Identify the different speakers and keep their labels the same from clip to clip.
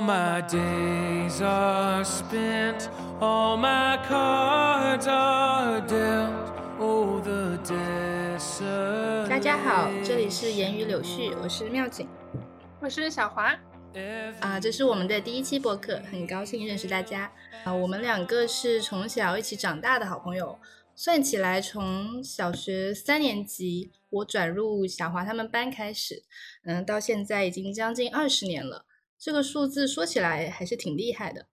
Speaker 1: All my days are spent, all my cards are dealt. Oh, the
Speaker 2: 大家好，这里是言语柳絮，我是妙景
Speaker 3: 我是小华，
Speaker 2: 啊，这是我们的第一期播客，很高兴认识大家啊。我们两个是从小一起长大的好朋友，算起来从小学三年级我转入小华他们班开始，嗯，到现在已经将近二十年了。这个数字说起来还是挺厉害的。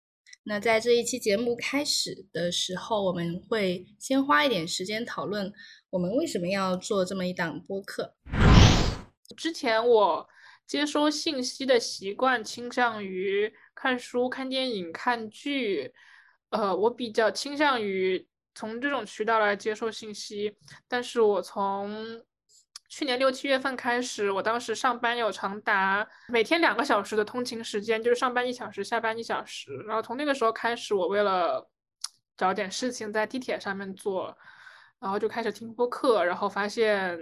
Speaker 2: 那在这一期节目开始的时候，我们会先花一点时间讨论我们为什么要做这么一档播客。
Speaker 3: 之前我接收信息的习惯倾向于看书、看电影、看剧，呃，我比较倾向于从这种渠道来接收信息。但是我从去年六七月份开始，我当时上班有长达每天两个小时的通勤时间，就是上班一小时，下班一小时。然后从那个时候开始，我为了找点事情在地铁上面做，然后就开始听播客，然后发现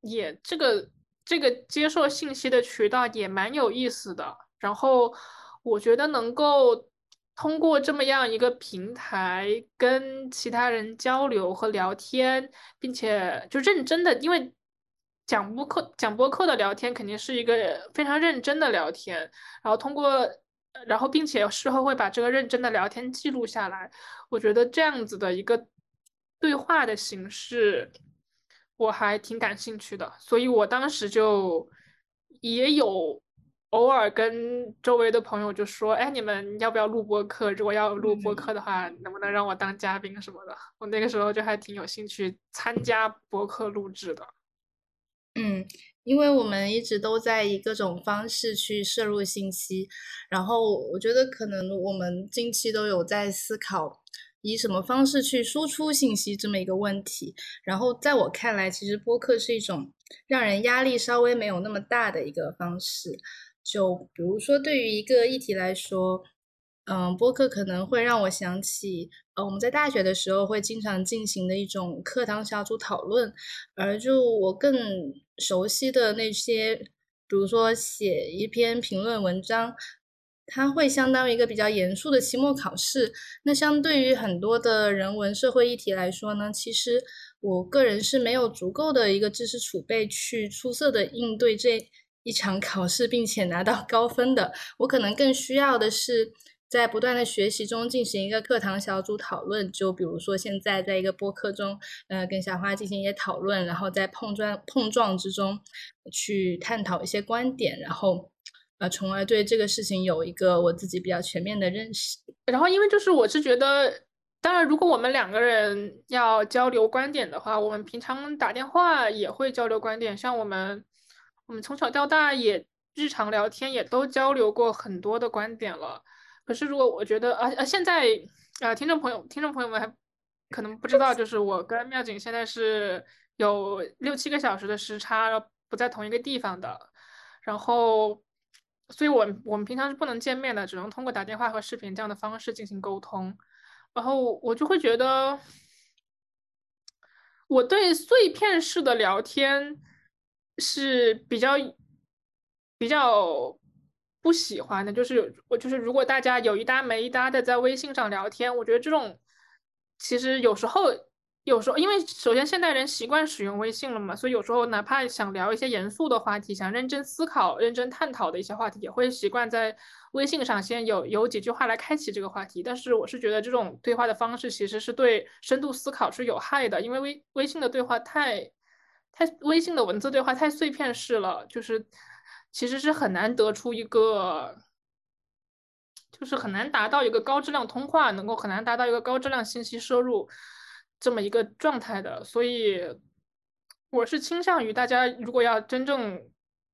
Speaker 3: 也这个这个接受信息的渠道也蛮有意思的。然后我觉得能够通过这么样一个平台跟其他人交流和聊天，并且就认真的，因为讲播客讲播客的聊天肯定是一个非常认真的聊天，然后通过，然后并且事后会把这个认真的聊天记录下来。我觉得这样子的一个对话的形式，我还挺感兴趣的，所以我当时就也有偶尔跟周围的朋友就说：“哎，你们要不要录播客？如果要录播客的话，能不能让我当嘉宾什么的？”我那个时候就还挺有兴趣参加播客录制的。
Speaker 2: 嗯，因为我们一直都在以各种方式去摄入信息，然后我觉得可能我们近期都有在思考以什么方式去输出信息这么一个问题。然后在我看来，其实播客是一种让人压力稍微没有那么大的一个方式。就比如说，对于一个议题来说，嗯，播客可能会让我想起，呃，我们在大学的时候会经常进行的一种课堂小组讨论，而就我更熟悉的那些，比如说写一篇评论文章，它会相当于一个比较严肃的期末考试。那相对于很多的人文社会议题来说呢，其实我个人是没有足够的一个知识储备去出色的应对这一场考试，并且拿到高分的。我可能更需要的是。在不断的学习中进行一个课堂小组讨论，就比如说现在在一个播客中，呃，跟小花进行一些讨论，然后在碰撞碰撞之中去探讨一些观点，然后呃，从而对这个事情有一个我自己比较全面的认识。
Speaker 3: 然后，因为就是我是觉得，当然，如果我们两个人要交流观点的话，我们平常打电话也会交流观点，像我们我们从小到大也日常聊天也都交流过很多的观点了。可是，如果我觉得啊啊，现在啊，听众朋友、听众朋友们还可能不知道，就是我跟妙景现在是有六七个小时的时差，不在同一个地方的。然后，所以我我们平常是不能见面的，只能通过打电话和视频这样的方式进行沟通。然后我就会觉得，我对碎片式的聊天是比较比较。不喜欢的就是我就是如果大家有一搭没一搭的在微信上聊天，我觉得这种其实有时候有时候因为首先现代人习惯使用微信了嘛，所以有时候哪怕想聊一些严肃的话题，想认真思考、认真探讨的一些话题，也会习惯在微信上先有有几句话来开启这个话题。但是我是觉得这种对话的方式其实是对深度思考是有害的，因为微微信的对话太太微信的文字对话太碎片式了，就是。其实是很难得出一个，就是很难达到一个高质量通话，能够很难达到一个高质量信息摄入这么一个状态的。所以，我是倾向于大家如果要真正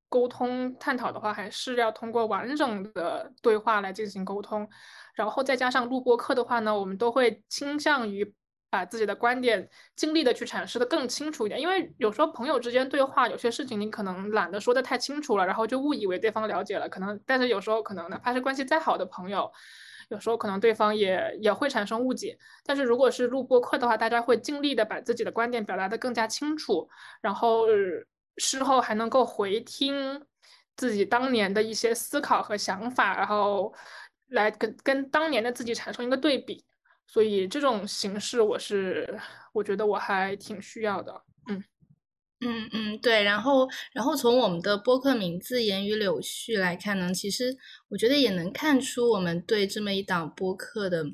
Speaker 3: 沟通探讨的话，还是要通过完整的对话来进行沟通。然后再加上录播课的话呢，我们都会倾向于。把自己的观点尽力的去阐释的更清楚一点，因为有时候朋友之间对话，有些事情你可能懒得说的太清楚了，然后就误以为对方了解了。可能，但是有时候可能哪怕是关系再好的朋友，有时候可能对方也也会产生误解。但是如果是录播课的话，大家会尽力的把自己的观点表达的更加清楚，然后事后还能够回听自己当年的一些思考和想法，然后来跟跟当年的自己产生一个对比。所以这种形式，我是我觉得我还挺需要的。嗯
Speaker 2: 嗯嗯，对。然后然后从我们的播客名字“言语柳絮”来看呢，其实我觉得也能看出我们对这么一档播客的。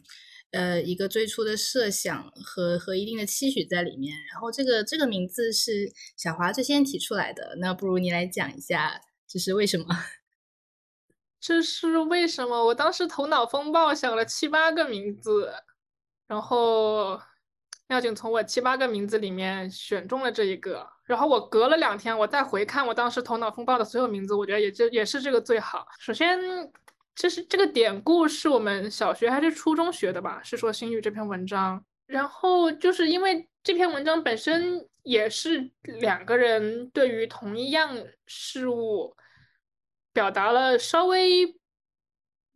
Speaker 2: 呃，一个最初的设想和和一定的期许在里面，然后这个这个名字是小华最先提出来的，那不如你来讲一下这是为什么？
Speaker 3: 这是为什么？我当时头脑风暴想了七八个名字，然后妙景从我七八个名字里面选中了这一个，然后我隔了两天，我再回看我当时头脑风暴的所有名字，我觉得也就也是这个最好。首先。这是这个典故是我们小学还是初中学的吧？是说星宇这篇文章，然后就是因为这篇文章本身也是两个人对于同一样事物表达了稍微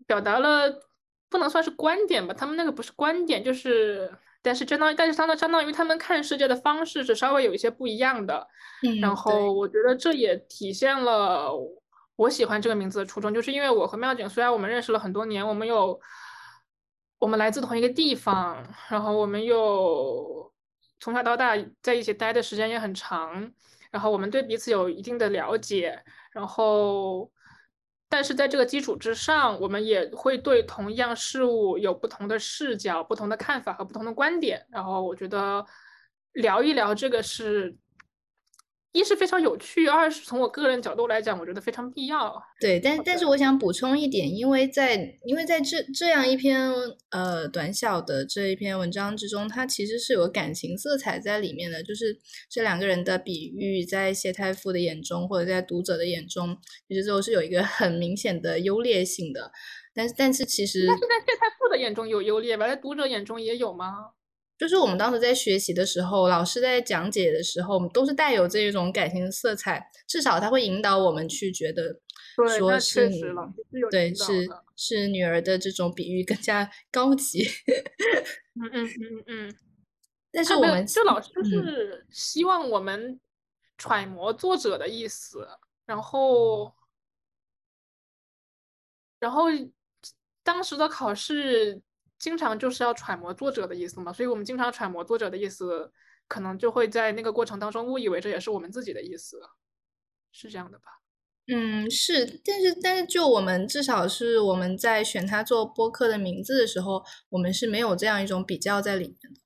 Speaker 3: 表达了不能算是观点吧，他们那个不是观点，就是但是相当但是相当相当于他们看世界的方式是稍微有一些不一样的，然后我觉得这也体现了。我喜欢这个名字的初衷，就是因为我和妙景虽然我们认识了很多年，我们有我们来自同一个地方，然后我们又从小到大在一起待的时间也很长，然后我们对彼此有一定的了解，然后但是在这个基础之上，我们也会对同样事物有不同的视角、不同的看法和不同的观点，然后我觉得聊一聊这个是。一是非常有趣，二是从我个人角度来讲，我觉得非常必要。
Speaker 2: 对，但但是我想补充一点，因为在因为在这这样一篇呃短小的这一篇文章之中，它其实是有感情色彩在里面的，就是这两个人的比喻，在谢太傅的眼中或者在读者的眼中，其实都是有一个很明显的优劣性的。但是但是其实，
Speaker 3: 但是在谢太傅的眼中有优劣吧？在读者眼中也有吗？
Speaker 2: 就是我们当时在学习的时候，老师在讲解的时候，我们都是带有这一种感情色彩，至少他会引导我们去觉得，说是对是是女儿的这种比喻更加高级。
Speaker 3: 嗯嗯嗯嗯。
Speaker 2: 但是我们
Speaker 3: 就老师是希望我们揣摩作者的意思，然后然后当时的考试。经常就是要揣摩作者的意思嘛，所以我们经常揣摩作者的意思，可能就会在那个过程当中误以为这也是我们自己的意思，是这样的吧？
Speaker 2: 嗯，是，但是但是就我们至少是我们在选他做播客的名字的时候，我们是没有这样一种比较在里面的。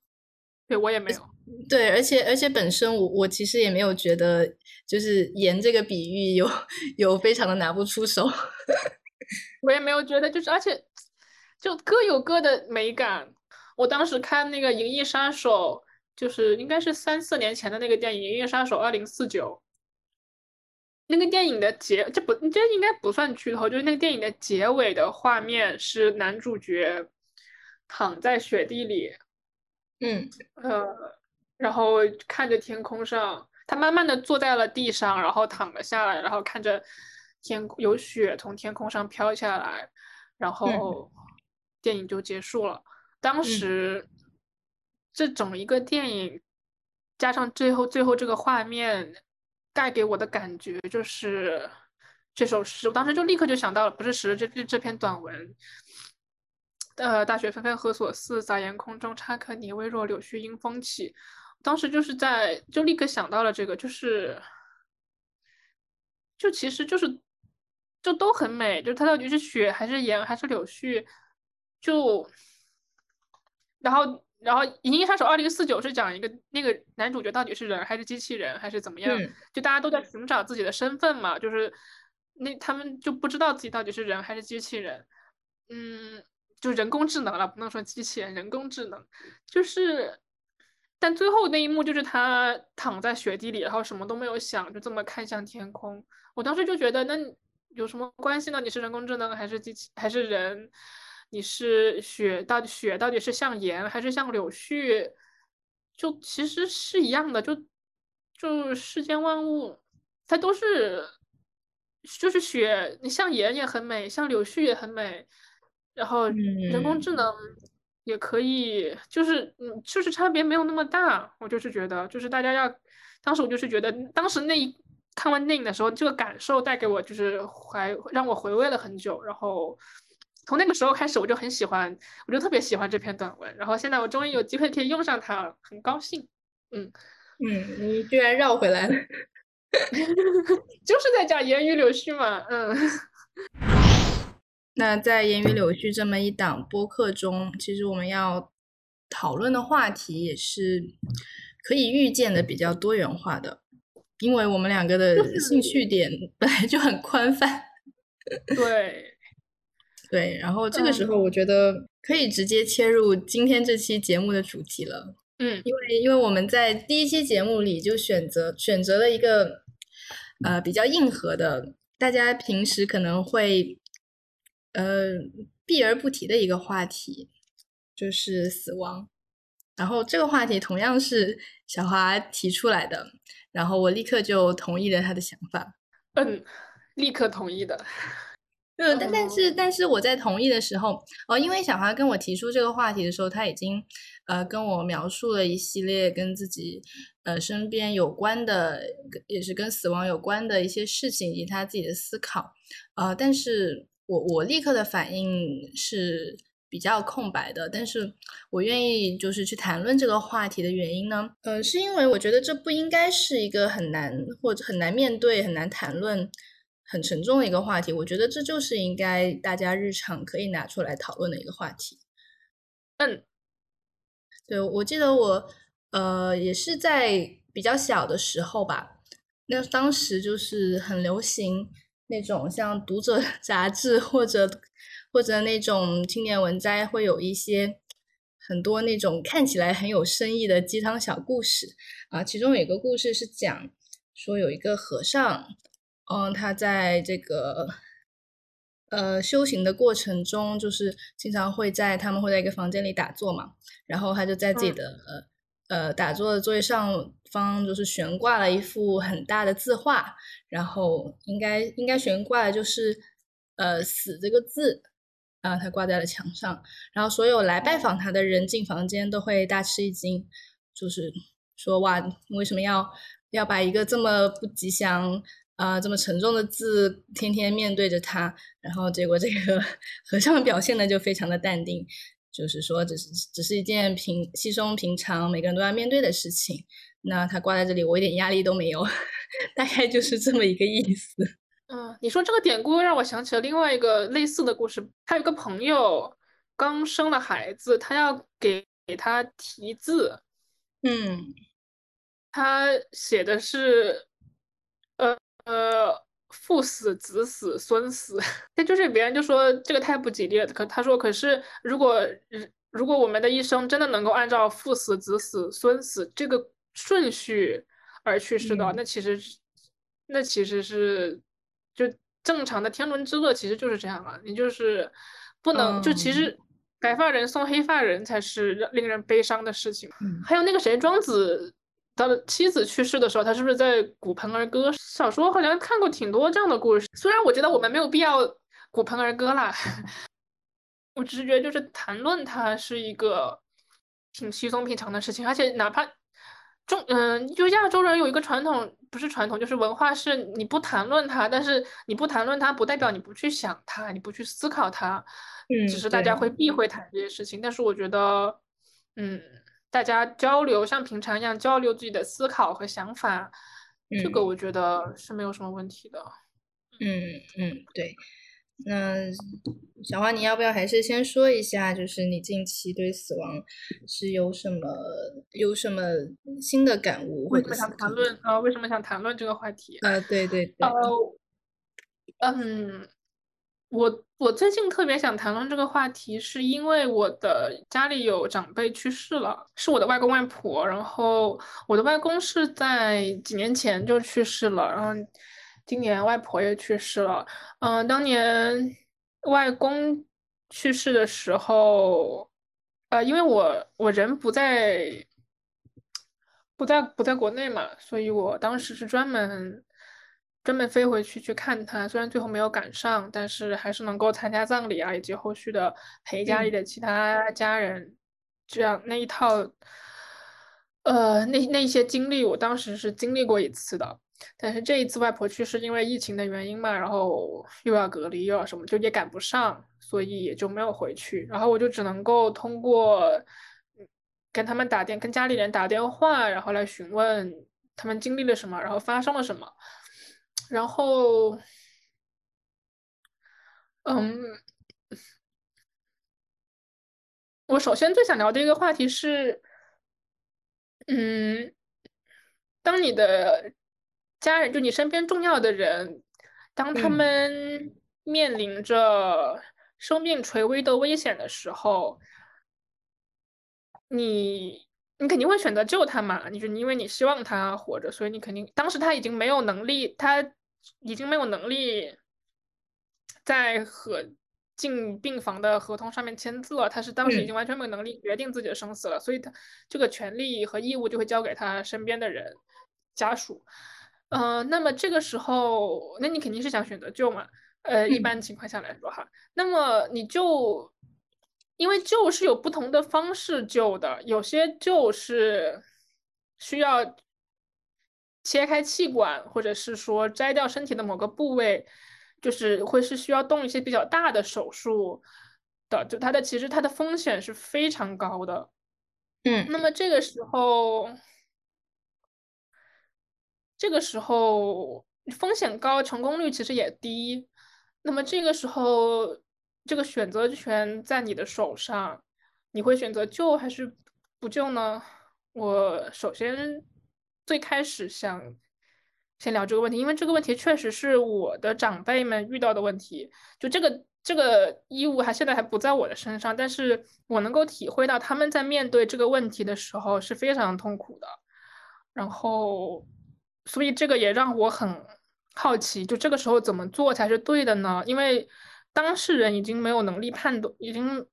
Speaker 3: 对我也没有。
Speaker 2: 对，而且而且本身我我其实也没有觉得就是言这个比喻有 有非常的拿不出手。
Speaker 3: 我也没有觉得就是而且。就各有各的美感。我当时看那个《银翼杀手》，就是应该是三四年前的那个电影《银翼杀手二零四九》。那个电影的结，这不，这应该不算剧透。就是那个电影的结尾的画面是男主角躺在雪地里，
Speaker 2: 嗯
Speaker 3: 呃，然后看着天空上，他慢慢的坐在了地上，然后躺了下来，然后看着天有雪从天空上飘下来，然后。电影就结束了。当时这整一个电影加上最后最后这个画面带给我的感觉就是这首诗，我当时就立刻就想到了，不是诗，这这这篇短文。呃，大雪纷纷何所似？撒盐空中差可拟，微弱柳絮因风起。当时就是在就立刻想到了这个，就是就其实就是就都很美，就它到底是雪还是盐还是柳絮？就，然后，然后《银翼杀手二零四九》是讲一个那个男主角到底是人还是机器人还是怎么样？就大家都在寻找自己的身份嘛，就是那他们就不知道自己到底是人还是机器人。嗯，就人工智能了，不能说机器人，人工智能。就是，但最后那一幕就是他躺在雪地里，然后什么都没有想，就这么看向天空。我当时就觉得，那有什么关系呢？你是人工智能还是机器还是人？你是雪，到底雪到底是像盐还是像柳絮？就其实是一样的，就就世间万物，它都是，就是雪，你像盐也很美，像柳絮也很美，然后人工智能也可以，就是嗯，就是差别没有那么大。我就是觉得，就是大家要，当时我就是觉得，当时那一看完电影的时候，这个感受带给我就是还让我回味了很久。然后从那个时候开始，我就很喜欢，我就特别喜欢这篇短文。然后现在我终于有机会可以用上它了，很高兴。嗯
Speaker 2: 嗯，你居然绕回来了，
Speaker 3: 就是在讲言语柳絮嘛。嗯。
Speaker 2: 那在言语柳絮这么一档播客中，其实我们要讨论的话题也是可以预见的比较多元化的。因为我们两个的兴趣点本来就很宽泛，
Speaker 3: 对，
Speaker 2: 对，然后这个时候我觉得可以直接切入今天这期节目的主题了，
Speaker 3: 嗯，
Speaker 2: 因为因为我们在第一期节目里就选择选择了一个呃比较硬核的，大家平时可能会呃避而不提的一个话题，就是死亡，然后这个话题同样是小华提出来的。然后我立刻就同意了他的想法，
Speaker 3: 嗯，立刻同意的，
Speaker 2: 嗯，但但是但是我在同意的时候，哦，因为小华跟我提出这个话题的时候，他已经呃跟我描述了一系列跟自己呃身边有关的，也是跟死亡有关的一些事情以及他自己的思考，呃，但是我我立刻的反应是。比较空白的，但是我愿意就是去谈论这个话题的原因呢，呃，是因为我觉得这不应该是一个很难或者很难面对、很难谈论、很沉重的一个话题。我觉得这就是应该大家日常可以拿出来讨论的一个话题。
Speaker 3: 嗯，
Speaker 2: 对，我记得我呃也是在比较小的时候吧，那当时就是很流行那种像读者杂志或者。或者那种青年文摘会有一些很多那种看起来很有深意的鸡汤小故事啊，其中有一个故事是讲说有一个和尚，嗯，他在这个呃修行的过程中，就是经常会在他们会在一个房间里打坐嘛，然后他就在自己的呃呃打坐的座位上方就是悬挂了一幅很大的字画，然后应该应该悬挂的就是呃死这个字。啊，他挂在了墙上，然后所有来拜访他的人进房间都会大吃一惊，就是说哇，为什么要要把一个这么不吉祥啊、这么沉重的字天天面对着他？然后结果这个 和尚表现的就非常的淡定，就是说只是只是一件平稀松平常每个人都要面对的事情。那他挂在这里，我一点压力都没有，大概就是这么一个意思。
Speaker 3: 嗯，你说这个典故让我想起了另外一个类似的故事。他有个朋友刚生了孩子，他要给给他题字，
Speaker 2: 嗯，
Speaker 3: 他写的是，呃呃，父死子死孙死，但就是别人就说这个太不吉利了。可他说，可是如果如果我们的一生真的能够按照父死子死孙死这个顺序而去世的，那其实那其实是。就正常的天伦之乐其实就是这样啊，你就是不能就其实白发人送黑发人才是令人悲伤的事情。还有那个谁，庄子他的妻子去世的时候，他是不是在鼓盆而歌？小说好像看过挺多这样的故事。虽然我觉得我们没有必要鼓盆而歌啦，我只是觉得就是谈论它是一个挺稀松平常的事情，而且哪怕。中嗯，就亚洲人有一个传统，不是传统，就是文化，是你不谈论它，但是你不谈论它，不代表你不去想它，你不去思考它，
Speaker 2: 嗯，
Speaker 3: 只是大家会避讳谈这些事情。但是我觉得，嗯，大家交流像平常一样交流自己的思考和想法，这个我觉得是没有什么问题的。
Speaker 2: 嗯嗯，对。那小花，你要不要还是先说一下，就是你近期对死亡是有什么有什么新的感悟？
Speaker 3: 为什么想谈论啊？为什么想谈论这个话题？
Speaker 2: 呃，对对对。
Speaker 3: 呃，嗯，我我最近特别想谈论这个话题，是因为我的家里有长辈去世了，是我的外公外婆。然后我的外公是在几年前就去世了，然后。今年外婆也去世了，嗯，当年外公去世的时候，呃，因为我我人不在，不在不在国内嘛，所以我当时是专门专门飞回去去看他，虽然最后没有赶上，但是还是能够参加葬礼啊，以及后续的陪家里的其他家人，这样那一套，呃，那那些经历，我当时是经历过一次的。但是这一次外婆去世，因为疫情的原因嘛，然后又要隔离又要什么，就也赶不上，所以也就没有回去。然后我就只能够通过跟他们打电，跟家里人打电话，然后来询问他们经历了什么，然后发生了什么。然后，嗯，我首先最想聊的一个话题是，嗯，当你的。家人就你身边重要的人，当他们面临着生命垂危的危险的时候，你你肯定会选择救他嘛？你就因为你希望他活着，所以你肯定当时他已经没有能力，他已经没有能力在和进病房的合同上面签字了。他是当时已经完全没有能力决定自己的生死了，所以他这个权利和义务就会交给他身边的人家属。呃，那么这个时候，那你肯定是想选择救嘛？呃，一般情况下来说哈，那么你就，因为救是有不同的方式救的，有些救是需要切开气管，或者是说摘掉身体的某个部位，就是会是需要动一些比较大的手术的，就它的其实它的风险是非常高的。
Speaker 2: 嗯，
Speaker 3: 那么这个时候。这个时候风险高，成功率其实也低。那么这个时候，这个选择权在你的手上，你会选择救还是不救呢？我首先最开始想先聊这个问题，因为这个问题确实是我的长辈们遇到的问题。就这个这个义务还现在还不在我的身上，但是我能够体会到他们在面对这个问题的时候是非常痛苦的。然后。所以这个也让我很好奇，就这个时候怎么做才是对的呢？因为当事人已经没有能力判断，已经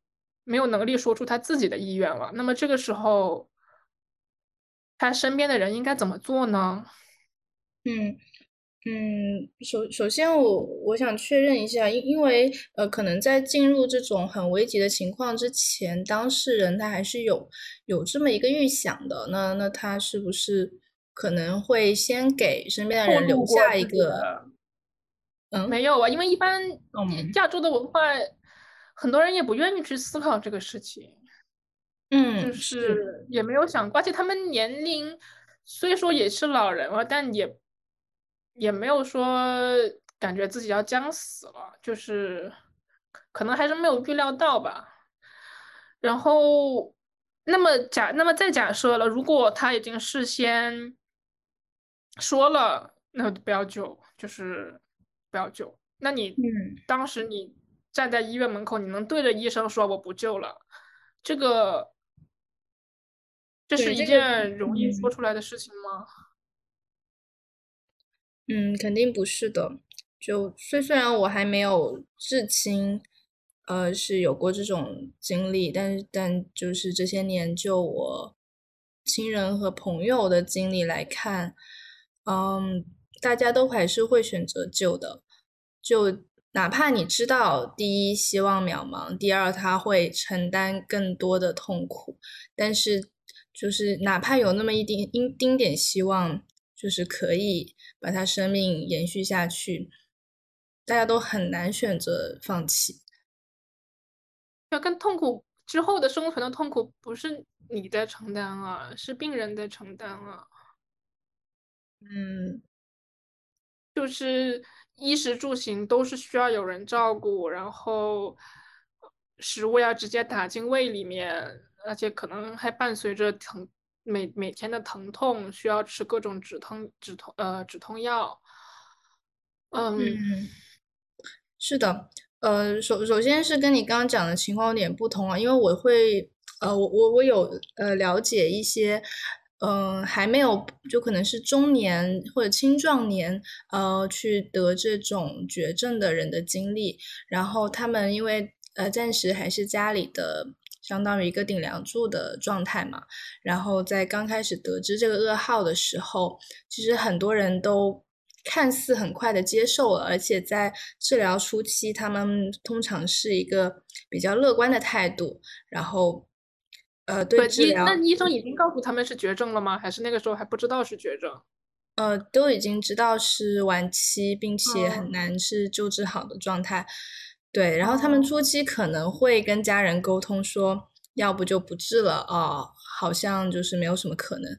Speaker 3: 没有能力说出他自己的意愿了。那么这个时候，他身边的人应该怎么做呢？
Speaker 2: 嗯嗯，首首先我我想确认一下，因因为呃，可能在进入这种很危急的情况之前，当事人他还是有有这么一个预想的。那那他是不是？可能会先给身边的人留下一个，嗯，
Speaker 3: 没有啊，因为一般亚洲的文化，很多人也不愿意去思考这个事情，
Speaker 2: 嗯，
Speaker 3: 就是也没有想过，而且他们年龄虽说也是老人了，但也也没有说感觉自己要将死了，就是可能还是没有预料到吧。然后，那么假，那么再假设了，如果他已经事先。说了，那不要救，就是不要救。那你当时你站在医院门口，你能对着医生说我不救了？这个，这是一件容易说出来的事情吗？
Speaker 2: 嗯，肯定不是的。就虽虽然我还没有至亲，呃，是有过这种经历，但是但就是这些年就我亲人和朋友的经历来看。嗯，大家都还是会选择救的，就哪怕你知道第一希望渺茫，第二他会承担更多的痛苦，但是就是哪怕有那么一丁一丁点希望，就是可以把他生命延续下去，大家都很难选择放弃。
Speaker 3: 要跟痛苦之后的生存的痛苦不是你在承担啊，是病人在承担啊。
Speaker 2: 嗯，
Speaker 3: 就是衣食住行都是需要有人照顾，然后食物要直接打进胃里面，而且可能还伴随着疼，每每天的疼痛，需要吃各种止痛止痛呃止痛药。嗯，
Speaker 2: 是的，呃，首首先是跟你刚刚讲的情况有点不同啊，因为我会呃我我我有呃了解一些。嗯，还没有，就可能是中年或者青壮年，呃，去得这种绝症的人的经历。然后他们因为呃暂时还是家里的相当于一个顶梁柱的状态嘛。然后在刚开始得知这个噩耗的时候，其实很多人都看似很快的接受了，而且在治疗初期，他们通常是一个比较乐观的态度。然后。呃，对治疗，
Speaker 3: 那医生已经告诉他们是绝症了吗？还是那个时候还不知道是绝症？
Speaker 2: 呃都已经知道是晚期，并且很
Speaker 3: 哦
Speaker 2: 难是救治好的状态。对，然后他们初期可能会跟家人沟通说，要不就不治了哦，好像就是没有什么可能。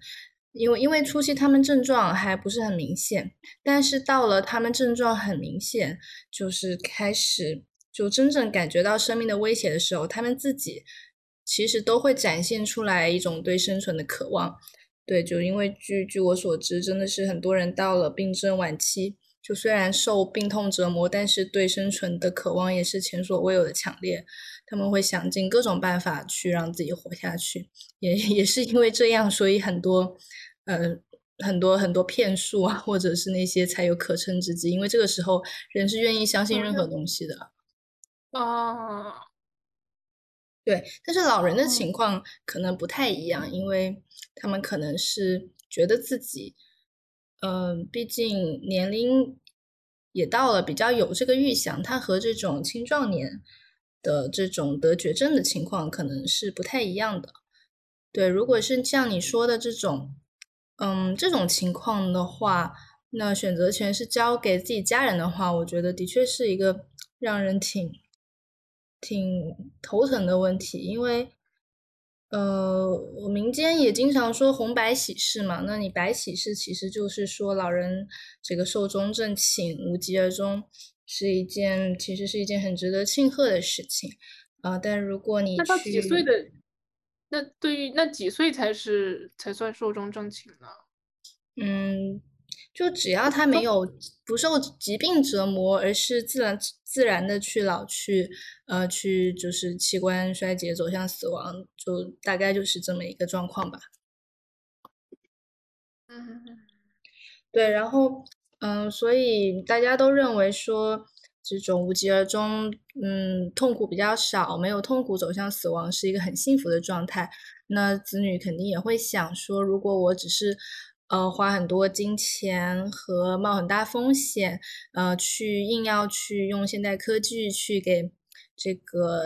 Speaker 2: 因为因为初期他们症状还不是很明显，但是到了他们症状很明显，就是开始就真正感觉到生命的威胁的时候，他们自己其实都会展现出来一种对生存的渴望。对，就因为据据我所知，真的是很多人到了病症晚期，就虽然受病痛折磨，但是对生存的渴望也是前所未有的强烈。他们会想尽各种办法去让自己活下去，也也是因为这样，所以很多，呃，很多很多骗术啊，或者是那些才有可乘之机。因为这个时候人是愿意相信任何东西的。
Speaker 3: 哦，
Speaker 2: 对，但是老人的
Speaker 3: 哦
Speaker 2: 情况可能不太一样，因为他们可能是觉得自己，嗯、毕竟年龄也到了，比较有这个预想，他和这种青壮年的这种得绝症的情况可能是不太一样的。对，如果是像你说的这种，嗯，这种情况的话，那选择权是交给自己家人的话，我觉得的确是一个让人挺挺头疼的问题，因为，呃，我民间也经常说红白喜事嘛，那你白喜事其实就是说老人这个寿终正寝、无疾而终，是一件其实是一件很值得庆贺的事情，啊、但如果你
Speaker 3: 那到几岁的？那对于那几岁才是才算寿终正寝呢？
Speaker 2: 嗯，就只要他没有不受疾病折磨，而是自然自然的去老去，呃，去就是器官衰竭走向死亡，就大概就是这么一个状况吧。
Speaker 3: 嗯，
Speaker 2: 对，然后嗯，所以大家都认为说这种无疾而终，嗯，痛苦比较少，没有痛苦走向死亡是一个很幸福的状态。那子女肯定也会想说，如果我只是呃花很多金钱和冒很大风险，呃，去硬要去用现代科技去给这个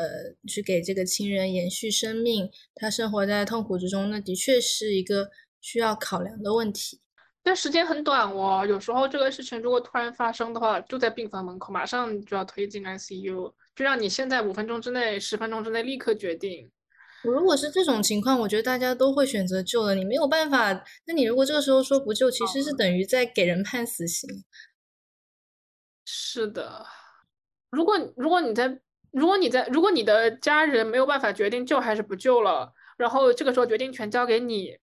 Speaker 2: 去给这个亲人延续生命，他生活在痛苦之中，那的确是一个需要考量的问题。
Speaker 3: 但时间很短哦，有时候这个事情如果突然发生的话，就在病房门口，马上就要推进 ICU，就让你现在五分钟之内、十分钟之内立刻决定。
Speaker 2: 如果是这种情况，我觉得大家都会选择救的，你没有办法。那你如果这个时候说不救，其实是等于在给人判死刑。
Speaker 3: 是的，如果如果你在如果你在如果你的家人没有办法决定救还是不救了，然后这个时候决定权交给你，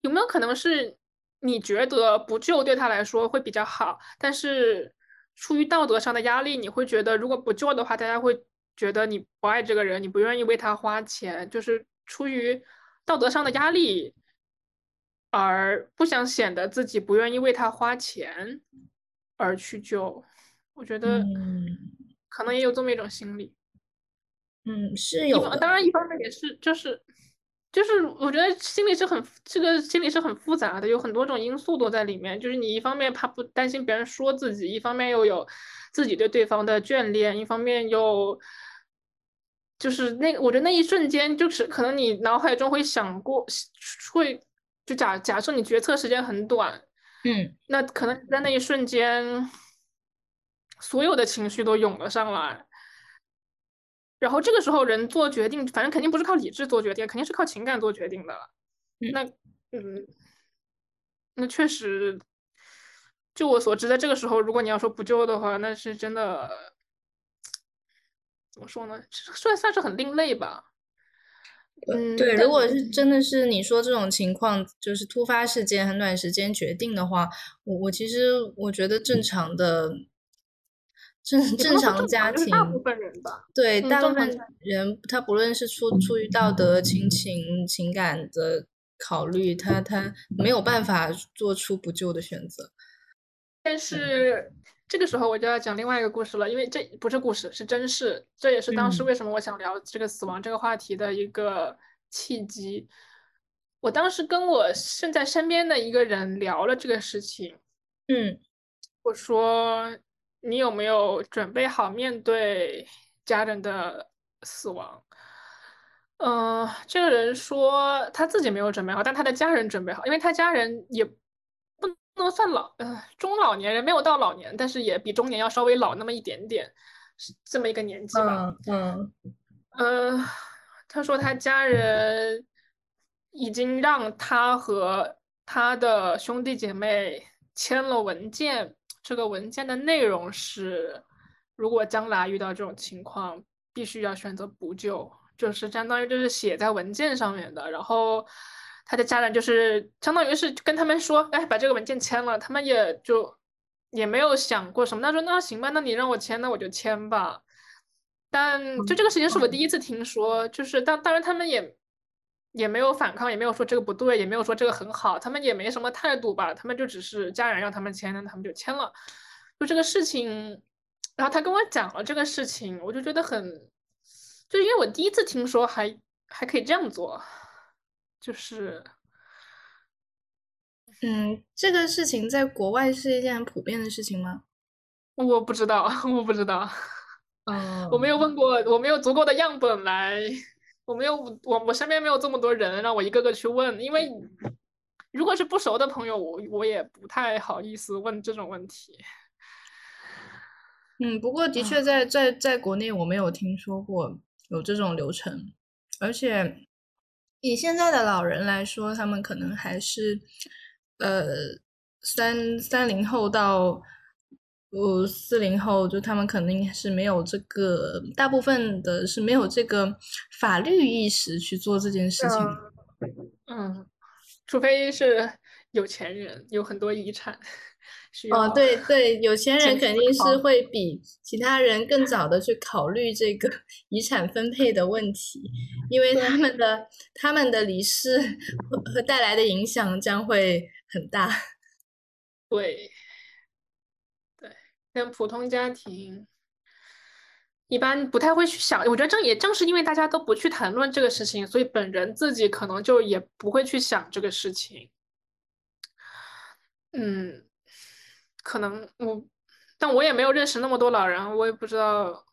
Speaker 3: 有没有可能是你觉得不救对他来说会比较好，但是出于道德上的压力，你会觉得如果不救的话，大家会觉得你不爱这个人，你不愿意为他花钱，就是出于道德上的压力，而不想显得自己不愿意为他花钱而去救。我觉得
Speaker 2: 嗯
Speaker 3: 可能也有这么一种心理。
Speaker 2: 嗯，是有
Speaker 3: 当然，一方面也是，就是就是，我觉得心理是很这个心理是很复杂的，有很多种因素都在里面。就是你一方面怕不担心别人说自己，一方面又有自己对对方的眷恋，一方面又就是那个我觉得那一瞬间，就是可能你脑海中会想过，会就假假设你决策时间很短，
Speaker 2: 嗯
Speaker 3: 那可能在那一瞬间，所有的情绪都涌了上来。然后这个时候人做决定，反正肯定不是靠理智做决定，肯定是靠情感做决定的。
Speaker 2: 了
Speaker 3: 那嗯，那确实，就我所知，在这个时候，如果你要说不救的话，那是真的，怎么说呢？算算是很另类吧。嗯，
Speaker 2: 对，如果是真的是你说这种情况，就是突发事件很短时间决定的话，我我其实我觉得正常的正正常家庭，
Speaker 3: 大部分人吧。
Speaker 2: 对，
Speaker 3: 嗯
Speaker 2: 大部分人他不论是出出于道德、亲情、情感的考虑，他他没有办法做出不救的选择。
Speaker 3: 但是这个时候我就要讲另外一个故事了，因为这不是故事，是真事。这也是当时
Speaker 2: 嗯
Speaker 3: 为什么我想聊这个死亡这个话题的一个契机。我当时跟我现在身边的一个人聊了这个事情，
Speaker 2: 嗯
Speaker 3: 我说你有没有准备好面对家人的死亡？嗯、这个人说他自己没有准备好，但他的家人准备好，因为他家人也不能算老，呃，中老年人没有到老年，但是也比中年要稍微老那么一点点，是这么一个年纪吧。
Speaker 2: 嗯
Speaker 3: 嗯，他说他家人已经让他和他的兄弟姐妹签了文件，这个文件的内容是，如果将来遇到这种情况，必须要选择补救，就是相当于就是写在文件上面的，然后。他的家人就是相当于是跟他们说，哎，把这个文件签了，他们也就也没有想过什么。他说那行吧，那你让我签，那我就签吧。但就这个事情是我第一次听说，就是当当然他们也也没有反抗，也没有说这个不对，也没有说这个很好，他们也没什么态度吧。他们就只是家人让他们签，那他们就签了。就这个事情，然后他跟我讲了这个事情，我就觉得很，就因为我第一次听说还还可以这样做。就是，
Speaker 2: 嗯，这个事情在国外是一件很普遍的事情吗？
Speaker 3: 我不知道，我不知道。
Speaker 2: 嗯，
Speaker 3: 我没有问过，我没有足够的样本来，我没有，我我身边没有这么多人让我一个个去问，因为如果是不熟的朋友，我我也不太好意思问这种问题。
Speaker 2: 嗯，不过的确在在在国内我没有听说过有这种流程，而且。以现在的老人来说，他们可能还是，呃，三三零后到五四零后，就他们肯定是没有这个，大部分的是没有这个法律意识去做这件事情。
Speaker 3: 嗯，除非是有钱人，有很多遗产。
Speaker 2: 哦，对对，有钱人肯定是会比其他人更早的去考虑这个 遗产分配的问题，因为他们的他们的离世和带来的影响将会很大。
Speaker 3: 对，对，像普通家庭一般不太会去想，我觉得正也正是因为大家都不去谈论这个事情，所以本人自己可能就也不会去想这个事情。嗯。可能我，但我也没有认识那么多老人，我也不知道。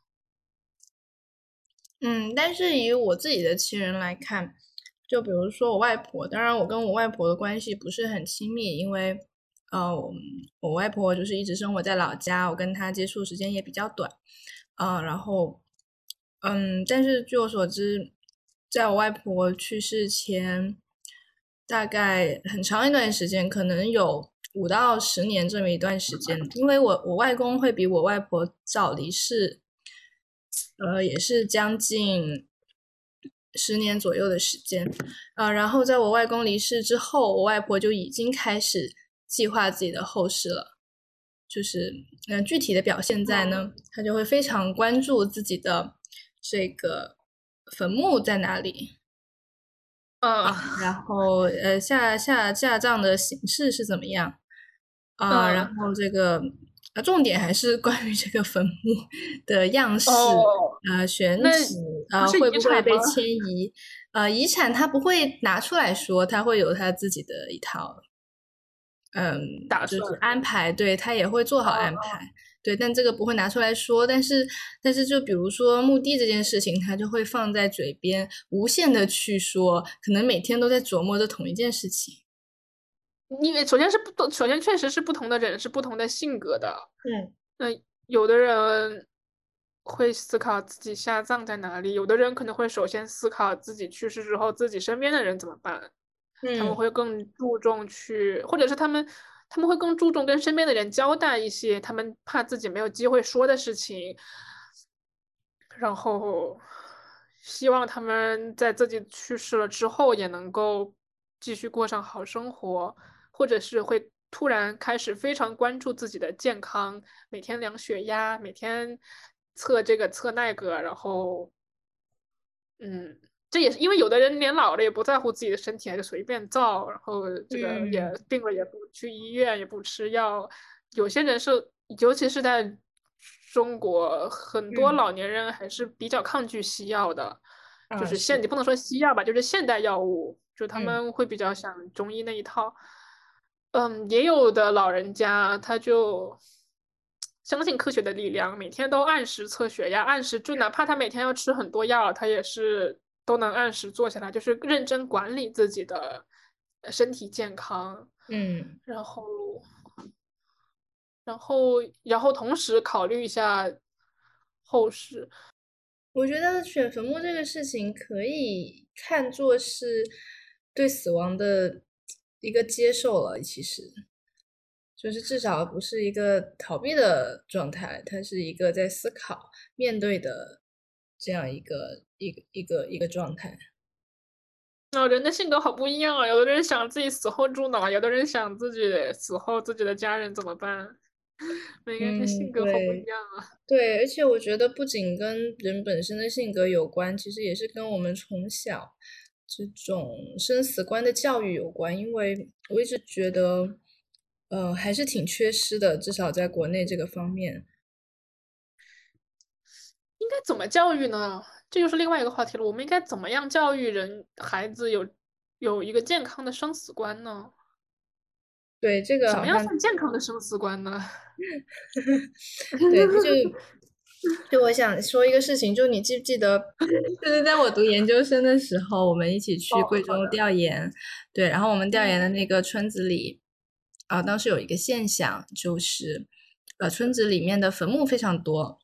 Speaker 2: 嗯，但是以我自己的亲人来看，就比如说我外婆，当然我跟我外婆的关系不是很亲密，因为呃，我外婆就是一直生活在老家，我跟她接触时间也比较短。嗯，然后，嗯，但是据我所知，在我外婆去世前，大概很长一段时间，可能有。五到十年这么一段时间，因为我我外公会比我外婆早离世，呃，也是将近十年左右的时间，呃，然后在我外公离世之后，我外婆就已经开始计划自己的后事了，就是，嗯，具体的表现在呢，她就会非常关注自己的这个坟墓在哪里。
Speaker 3: 嗯，
Speaker 2: 然后呃下下下葬的形式是怎么样？啊，然后这个啊，重点还是关于这个坟墓 的样式呃，选址啊，会不会被迁移？呃，遗产他不会拿出来说，他会有他自己的一套，嗯，就是安排，对他也会做好安排，对，但这个不会拿出来说。但是，但是就比如说墓地这件事情，他就会放在嘴边，无限的去说，可能每天都在琢磨着同一件事情。
Speaker 3: 因为首先是不同，首先确实是不同的人是不同的性格的。
Speaker 2: 嗯，
Speaker 3: 那有的人会思考自己下葬在哪里，有的人可能会首先思考自己去世之后自己身边的人怎么办。
Speaker 2: 嗯，
Speaker 3: 他们会更注重去，或者是他们他们会更注重跟身边的人交代一些他们怕自己没有机会说的事情，然后希望他们在自己去世了之后也能够继续过上好生活。或者是会突然开始非常关注自己的健康，每天量血压，每天测这个测那个，然后，嗯，这也是因为有的人年老了也不在乎自己的身体，还是随便造，然后这个也病了也不去医院，也不吃药。有些人是，尤其是在中国，很多老年人还是比较抗拒西药的，就是现你不能说西药吧，就是现代药物，就他们会比较想中医那一套。嗯，也有的老人家他就相信科学的力量，每天都按时测血压，按时就哪怕他每天要吃很多药，他也是都能按时做下来，就是认真管理自己的身体健康。
Speaker 2: 嗯，
Speaker 3: 然后然后然后同时考虑一下后事。
Speaker 2: 我觉得选坟墓这个事情可以看作是对死亡的一个接受了，其实就是至少不是一个逃避的状态，它是一个在思考、面对的这样一个一个一个一个状态。
Speaker 3: 哦，人的性格好不一样啊！有的人想自己死后住哪，有的人想自己死后自己的家人怎么办。每个人的性格好不一样啊。
Speaker 2: 对，而且我觉得不仅跟人本身的性格有关，其实也是跟我们从小这种生死观的教育有关。因为我一直觉得，呃，还是挺缺失的，至少在国内这个方面。
Speaker 3: 应该怎么教育呢？这就是另外一个话题了。我们应该怎么样教育人孩子有有一个健康的生死观呢？
Speaker 2: 对这个，
Speaker 3: 怎么样算健康的生死观呢？
Speaker 2: 对，就就我想说一个事情，就你记不记得，就是在我读研究生的时候，我们一起去贵州调研，对，然后我们调研的那个村子里，啊，当时有一个现象，就是呃，村子里面的坟墓非常多。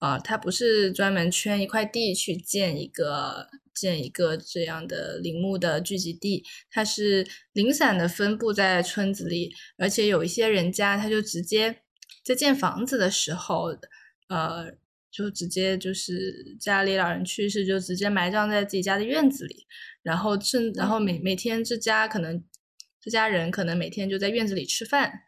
Speaker 2: 啊，它不是专门圈一块地去建一个建一个这样的陵墓的聚集地，它是零散的分布在村子里，而且有一些人家他就直接在建房子的时候，呃，就直接就是家里老人去世就直接埋葬在自己家的院子里，然后趁然后每每天这家可能这家人可能每天就在院子里吃饭。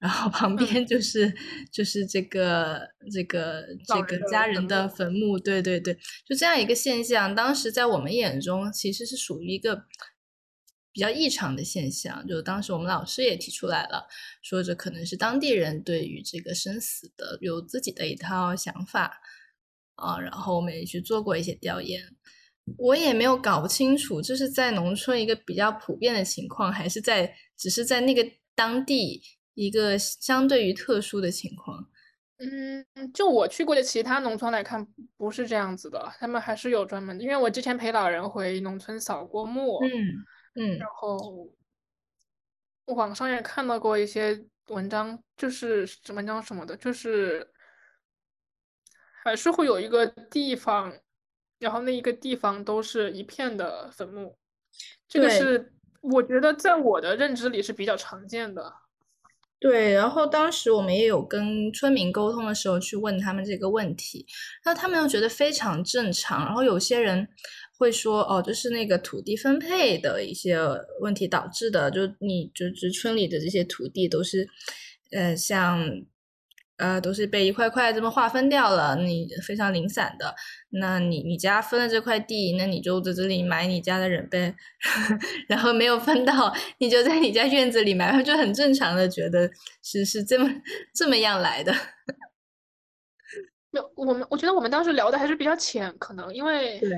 Speaker 2: 然后旁边就是就是这个这个这个家人的坟墓，对对对，就这样一个现象，当时在我们眼中其实是属于一个比较异常的现象。就当时我们老师也提出来了，说这可能是当地人对于这个生死的有自己的一套想法啊。然后我们也去做过一些调研，我也没有搞不清楚这是在农村一个比较普遍的情况，还是在只是在那个当地。一个相对于特殊的情况，
Speaker 3: 嗯，就我去过的其他农村来看，不是这样子的，他们还是有专门的。因为我之前陪老人回农村扫过墓，
Speaker 2: 嗯嗯，
Speaker 3: 然后网上也看到过一些文章，就是文章什么的，就是还是会有一个地方，然后那一个地方都是一片的坟墓，这个是我觉得在我的认知里是比较常见的。
Speaker 2: 对，然后当时我们也有跟村民沟通的时候去问他们这个问题，然后他们又觉得非常正常。然后有些人会说，哦，就是那个土地分配的一些问题导致的，就你就是村里的这些土地都是，呃，像。呃，都是被一块块这么划分掉了，你非常零散的。那你你家分了这块地，那你就在这里买你家的人呗。然后没有分到，你就在你家院子里埋，就很正常的觉得是是这么 这么样来的。
Speaker 3: 有我们，我觉得我们当时聊的还是比较浅，可能因为
Speaker 2: 对，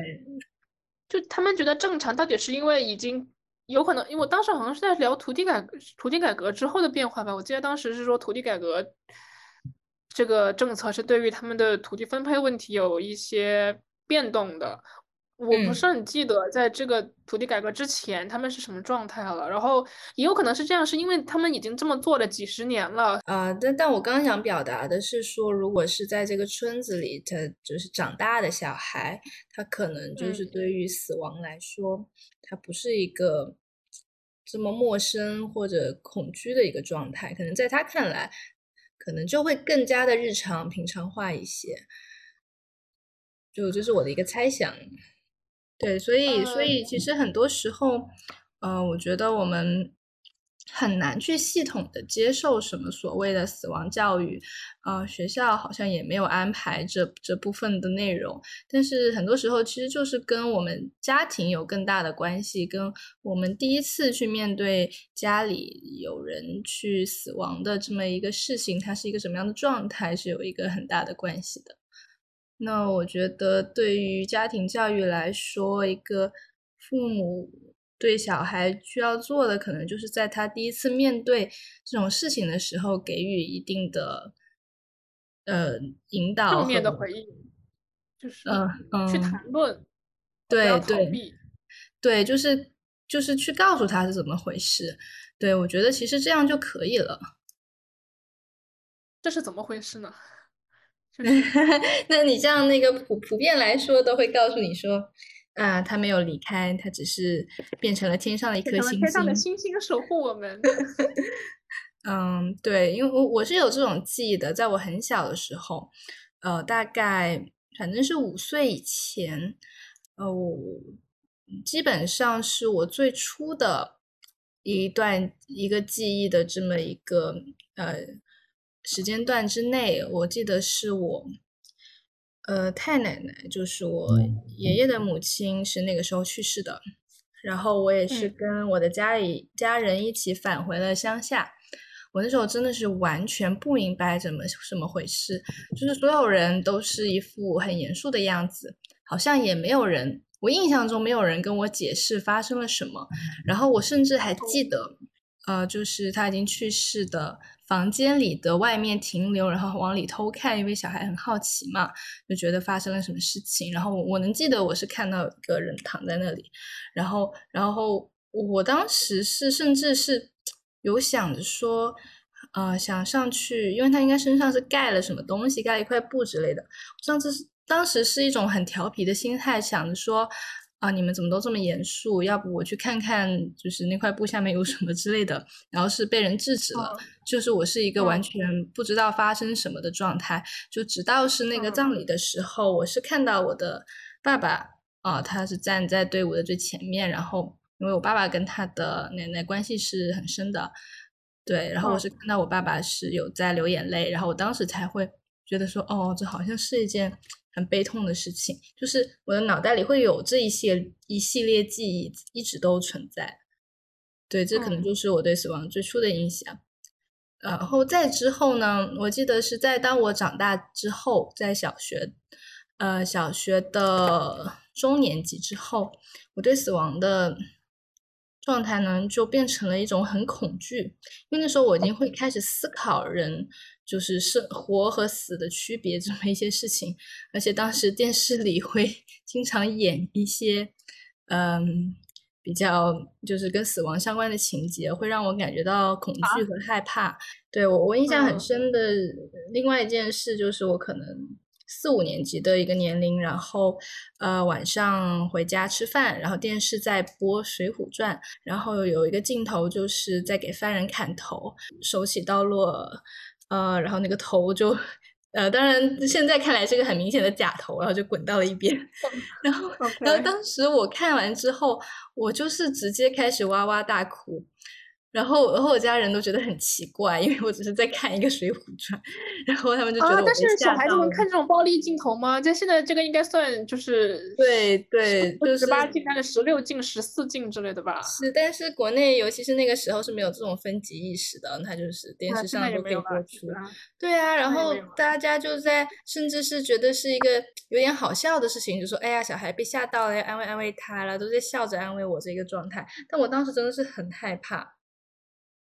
Speaker 3: 就他们觉得正常，到底是因为已经有可能，因为我当时好像是在聊土地改土地改革之后的变化吧。我记得当时是说土地改革。这个政策是对于他们的土地分配问题有一些变动的，我不是很记得在这个土地改革之前他们是什么状态了。然后也有可能是这样，是因为他们已经这么做了几十年了。
Speaker 2: 啊，但但我刚想表达的是说，如果是在这个村子里，他就是长大的小孩，他可能就是对于死亡来说，他不是一个这么陌生或者恐惧的一个状态，可能在他看来。可能就会更加的日常平常化一些，就这是我的一个猜想。对，所以所以其实很多时候，呃，我觉得我们。很难去系统的接受什么所谓的死亡教育，啊，学校好像也没有安排这这部分的内容。但是很多时候其实就是跟我们家庭有更大的关系，跟我们第一次去面对家里有人去死亡的这么一个事情，它是一个什么样的状态，是有一个很大的关系的。那我觉得对于家庭教育来说，一个父母。对小孩需要做的，可能就是在他第一次面对这种事情的时候，给予一定的呃引导，
Speaker 3: 正面的回应，就是嗯嗯去谈论，
Speaker 2: 对对对，就是就是去告诉他是怎么回事。对我觉得其实这样就可以了。
Speaker 3: 这是怎么回事呢？
Speaker 2: 那你这样那个普普遍来说，都会告诉你说，啊，他没有离开，他只是变成了天上的一颗星星。
Speaker 3: 天上的星星守护我们。
Speaker 2: 嗯，对，因为我我是有这种记忆的，在我很小的时候，呃，大概反正是五岁以前，呃，我基本上是我最初的一段一个记忆的这么一个呃时间段之内，我记得是我呃太奶奶，就是我爷爷的母亲是那个时候去世的，然后我也是跟我的家里家人一起返回了乡下。我那时候真的是完全不明白怎么怎么回事，就是所有人都是一副很严肃的样子，好像也没有人，我印象中没有人跟我解释发生了什么。然后我甚至还记得，呃，就是他已经去世的房间里的外面停留，然后往里偷看，因为小孩很好奇嘛，就觉得发生了什么事情。然后我能记得我是看到一个人躺在那里，然后，然后我当时是甚至是。有想着说，呃，想上去，因为他应该身上是盖了什么东西，盖了一块布之类的。上次是当时是一种很调皮的心态，想着说，啊，你们怎么都这么严肃？要不我去看看，就是那块布下面有什么之类的。然后是被人制止了，就是我是一个完全不知道发生什么的状态。就直到是那个葬礼的时候，我是看到我的爸爸，啊，他是站在队伍的最前面，然后。因为我爸爸跟他的奶奶关系是很深的，对，然后我是看到我爸爸是有在流眼泪，然后我当时才会觉得说，哦，这好像是一件很悲痛的事情，就是我的脑袋里会有这一些一系列记忆一直都存在，对，这可能就是我对死亡最初的印象。然后再之后呢，我记得是在当我长大之后，在小学，呃，小学的中年级之后，我对死亡的。状态呢，就变成了一种很恐惧，因为那时候我已经会开始思考人就是生活和死的区别这么一些事情，而且当时电视里会 经常演一些嗯比较就是跟死亡相关的情节，会让我感觉到恐惧和害怕。对我我印象很深的另外一件事就是我可能。四五年级的一个年龄，然后，呃，晚上回家吃饭，然后电视在播《水浒传》，然后有一个镜头就是在给犯人砍头，手起刀落，呃，然后那个头就，呃，当然现在看来是个很明显的假头，然后就滚到了一边，然后，然后当时我看完之后，我就是直接开始哇哇大哭。然后，然后我家人都觉得很奇怪，因为我只是在看一个《水浒传》，然后他们就觉得我
Speaker 3: 但是小孩子们看这种暴力镜头吗？就现在这个应该算就是
Speaker 2: 对对，就是
Speaker 3: 十八禁、还是十六禁、十四禁之类的吧？
Speaker 2: 是，但是国内尤其是那个时候是没有这种分级意识的，它就是电视上都可以播出。对啊，然后大家就在，甚至是觉得是一个有点好笑的事情，就说：“哎呀，小孩被吓到了，要安慰安慰他了。”都在笑着安慰我这个状态，但我当时真的是很害怕。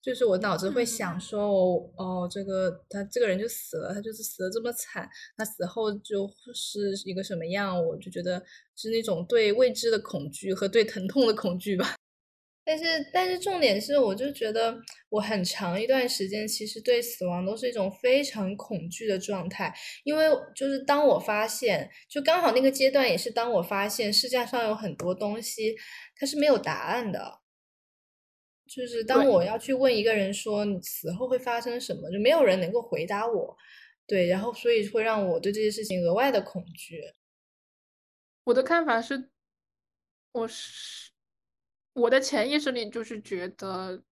Speaker 2: 就是我脑子会想说，哦哦，这个他这个人就死了，他就是死的这么惨，他死后就是一个什么样，我就觉得是那种对未知的恐惧和对疼痛的恐惧吧。但是，但是重点是，我就觉得我很长一段时间其实对死亡都是一种非常恐惧的状态，因为就是当我发现，就刚好那个阶段也是当我发现世界上有很多东西它是没有答案的。就是当我要去问一个人说你死后会发生什么，就没有人能够回答我，对，然后所以会让我对这些事情额外的恐惧。
Speaker 3: 我的看法是，我是我的潜意识里就是觉得，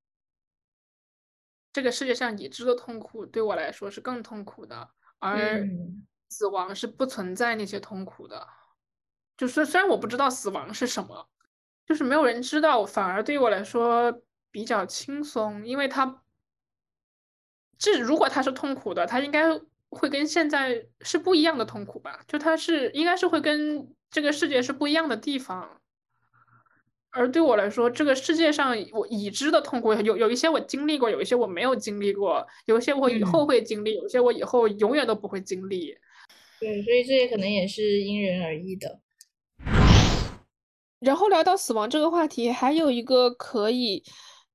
Speaker 3: 这个世界上已知的痛苦对我来说是更痛苦的，而死亡是不存在那些痛苦的。就是虽然我不知道死亡是什么，就是没有人知道，反而对于我来说。比较轻松，因为他这如果他是痛苦的，他应该会跟现在是不一样的痛苦吧？就他是应该是会跟这个世界是不一样的地方。而对我来说，这个世界上我已知的痛苦有有一些我经历过，有一些我没有经历过，有一些我以后会经历，有些我以后永远都不会经历。
Speaker 2: 对，所以这也可能也是因人而异的。
Speaker 3: 然后聊到死亡这个话题，还有一个可以。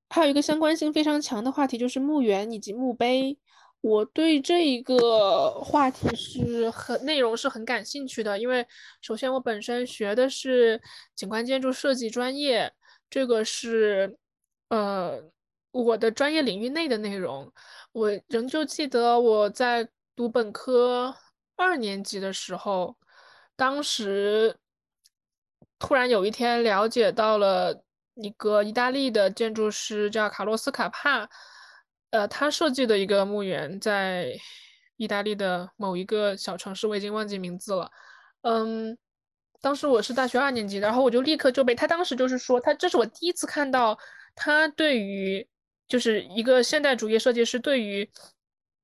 Speaker 3: 还有一个相关性非常强的话题，就是墓园以及墓碑。我对这一个话题是很内容是很感兴趣的，因为首先我本身学的是景观建筑设计专业，这个是呃我的专业领域内的内容。我仍旧记得我在读本科二年级的时候，当时突然有一天了解到了一个意大利的建筑师叫卡洛斯卡帕。呃，他设计的一个墓园在意大利的某一个小城市，我已经忘记名字了。嗯，当时我是大学二年级，然后我就立刻就被他当时就是说，他这是我第一次看到他对于就是一个现代主义设计师对于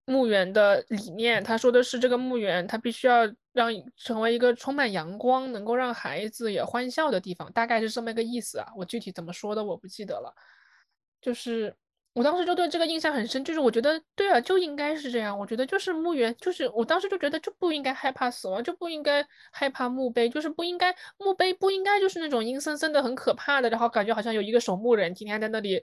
Speaker 3: 墓园的理念。他说的是这个墓园，他必须要让成为一个充满阳光，能够让孩子也欢笑的地方，大概是这么个意思啊。我具体怎么说的我不记得了，就是。我当时就对这个印象很深，就是我觉得对啊，就应该是这样。我觉得就是墓园，就是我当时就觉得就不应该害怕死亡，就不应该害怕墓碑，就是不应该墓碑不应该就是那种阴森森的、很可怕的，然后感觉好像有一个守墓人天天在那里，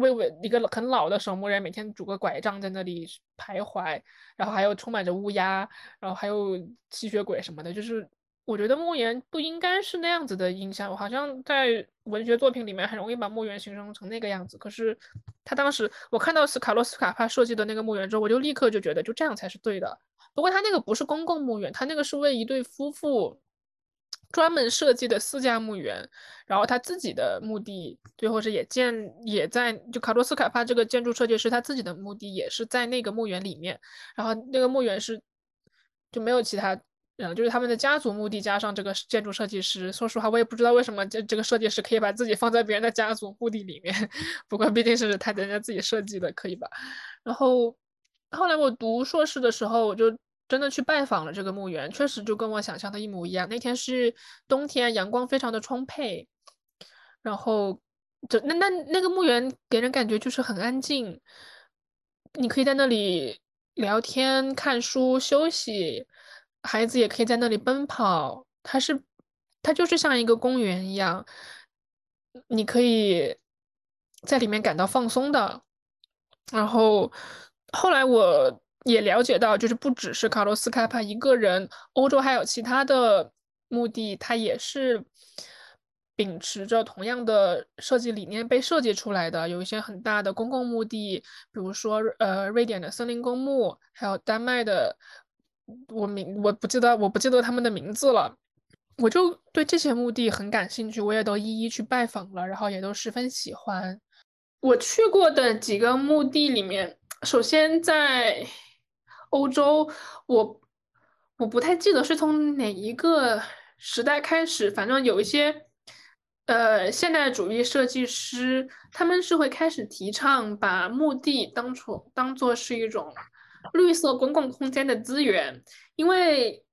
Speaker 3: 为为一个很老的守墓人每天拄个拐杖在那里徘徊，然后还有充满着乌鸦，然后还有吸血鬼什么的，就是。我觉得墓园不应该是那样子的印象，好像在文学作品里面很容易把墓园形容成那个样子。可是他当时我看到斯卡洛斯卡帕设计的那个墓园之后，我就立刻就觉得就这样才是对的。不过他那个不是公共墓园，他那个是为一对夫妇专门设计的私家墓园，然后他自己的墓地最后是也建也在就卡洛斯卡帕这个建筑设计师他自己的墓地也是在那个墓园里面，然后那个墓园是就没有其他。嗯，就是他们的家族墓地加上这个建筑设计师。说实话，我也不知道为什么这这个设计师可以把自己放在别人的家族墓地里面。不过毕竟是他人家自己设计的，可以吧？然后后来我读硕士的时候，我就真的去拜访了这个墓园，确实就跟我想象的一模一样。那天是冬天，阳光非常的充沛。然后这那那那个墓园给人感觉就是很安静，你可以在那里聊天、看书、休息。孩子也可以在那里奔跑，它是，它就是像一个公园一样，你可以在里面感到放松的。然后后来我也了解到，就是不只是卡洛斯卡帕一个人，欧洲还有其他的墓地，它也是秉持着同样的设计理念被设计出来的。有一些很大的公共墓地，比如说呃瑞典的森林公墓，还有丹麦的。我名我不记得，我不记得他们的名字了。我就对这些墓地很感兴趣，我也都一一去拜访了，然后也都十分喜欢。我去过的几个墓地里面，首先在欧洲，我我不太记得是从哪一个时代开始，反正有一些呃现代主义设计师，他们是会开始提倡把墓地当成当做是一种。绿色公共空间的资源，因为，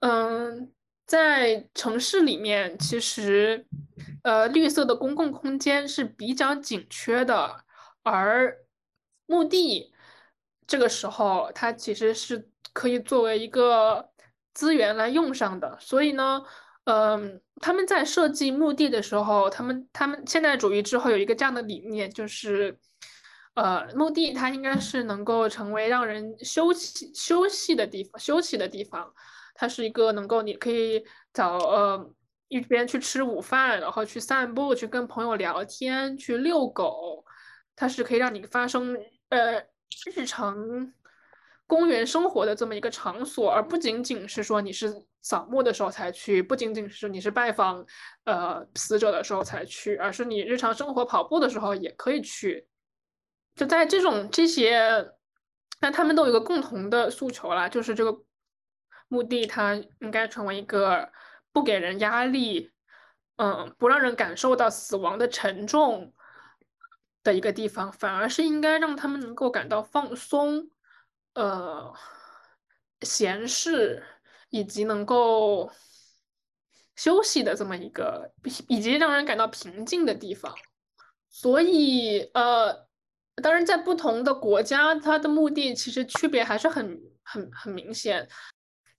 Speaker 3: 嗯，在城市里面，其实，呃，绿色的公共空间是比较紧缺的，而墓地这个时候，它其实是可以作为一个资源来用上的。所以呢，嗯，他们在设计墓地的时候，他们他们现代主义之后有一个这样的理念，就是。呃，墓地它应该是能够成为让人休息休息的地方，休息的地方。它是一个能够你可以早呃一边去吃午饭，然后去散步，去跟朋友聊天，去遛狗。它是可以让你发生呃日常公园生活的这么一个场所，而不仅仅是说你是扫墓的时候才去，不仅仅是你是拜访呃死者的时候才去，而是你日常生活跑步的时候也可以去。就在这种这些，那他们都有一个共同的诉求啦，就是这个墓地它应该成为一个不给人压力，嗯，不让人感受到死亡的沉重的一个地方，反而是应该让他们能够感到放松，呃，闲适以及能够休息的这么一个，以及让人感到平静的地方，所以呃。当然，在不同的国家，它的目的其实区别还是很很很明显。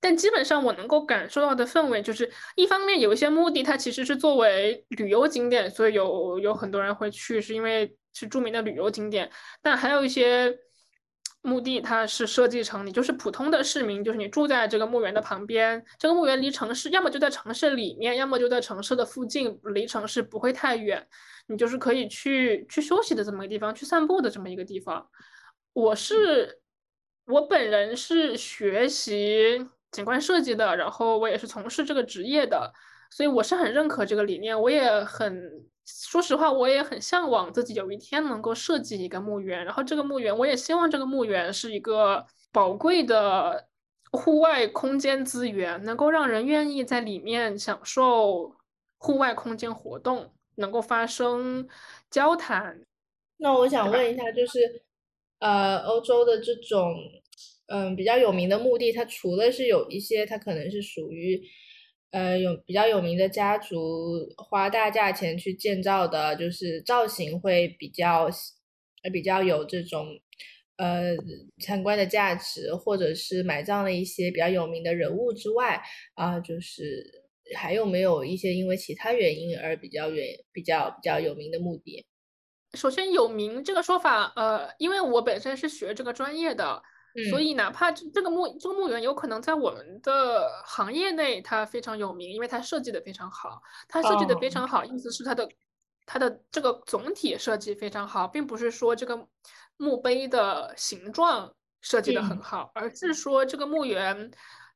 Speaker 3: 但基本上我能够感受到的氛围，就是一方面有一些墓地它其实是作为旅游景点，所以有有很多人会去，是因为是著名的旅游景点。但还有一些墓地它是设计成你就是普通的市民，就是你住在这个墓园的旁边，这个墓园离城市要么就在城市里面，要么就在城市的附近，离城市不会太远，你就是可以去去休息的这么一个地方，去散步的这么一个地方。我是我本人是学习景观设计的，然后我也是从事这个职业的，所以我是很认可这个理念，我也很。说实话，我也很向往自己有一天能够设计一个墓园，然后这个墓园，我也希望这个墓园是一个宝贵的户外空间资源，能够让人愿意在里面享受户外空间活动，能够发生交谈。
Speaker 2: 那我想问一下，就是呃，欧洲的这种嗯比较有名的墓地，它除了是有一些，它可能是属于。呃，有比较有名的家族花大价钱去建造的，就是造型会比较呃比较有这种呃参观的价值，或者是埋葬了一些比较有名的人物之外，啊，就是还有没有一些因为其他原因而比较远、比较比较有名的墓地？
Speaker 3: 首先，有名这个说法，呃，因为我本身是学这个专业的。所以，哪怕这这个墓这个墓园有可能在我们的行业内它非常有名，因为它设计的非常好。它设计的非常好，意思是它的它的这个总体设计非常好，并不是说这个墓碑的形状设计的很好，而是说这个墓园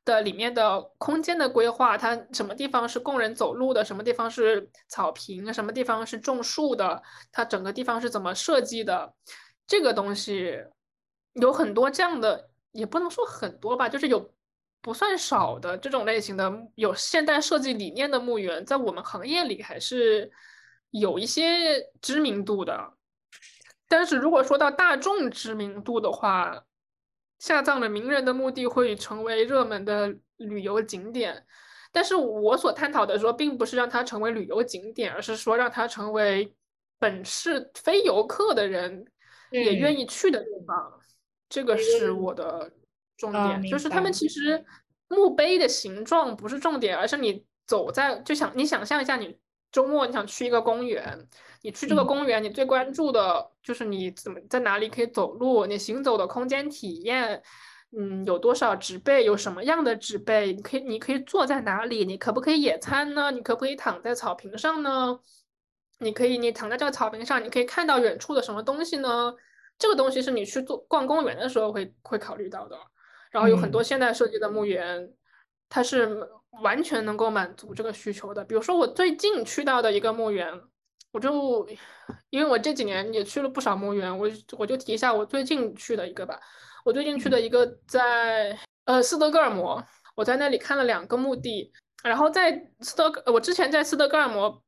Speaker 3: 的里面的空间的规划，它什么地方是供人走路的，什么地方是草坪，什么地方是种树的，它整个地方是怎么设计的，这个东西。有很多这样的，也不能说很多吧，就是有不算少的这种类型的有现代设计理念的墓园，在我们行业里还是有一些知名度的。但是如果说到大众知名度的话，下葬的名人的墓地会成为热门的旅游景点。但是我所探讨的说，并不是让它成为旅游景点，而是说让它成为本市非游客的人也愿意去的地方。这个是我的重点，就是他们其实墓碑的形状不是重点，而是你走在就想你想象一下，你周末你想去一个公园，你去这个公园，你最关注的就是你怎么在哪里可以走路，你行走的空间体验，嗯，有多少植被，有什么样的植被，你可以你可以坐在哪里，你可不可以野餐呢？你可不可以躺在草坪上呢？你可以你躺在这个草坪上，你可以看到远处的什么东西呢？这个东西是你去做逛公园的时候会会考虑到的，然后有很多现代设计的墓园，它是完全能够满足这个需求的。比如说我最近去到的一个墓园，我就因为我这几年也去了不少墓园，我我就提一下我最近去的一个吧。我最近去的一个在呃斯德哥尔摩，我在那里看了两个墓地，然后在斯德我之前在斯德哥尔摩。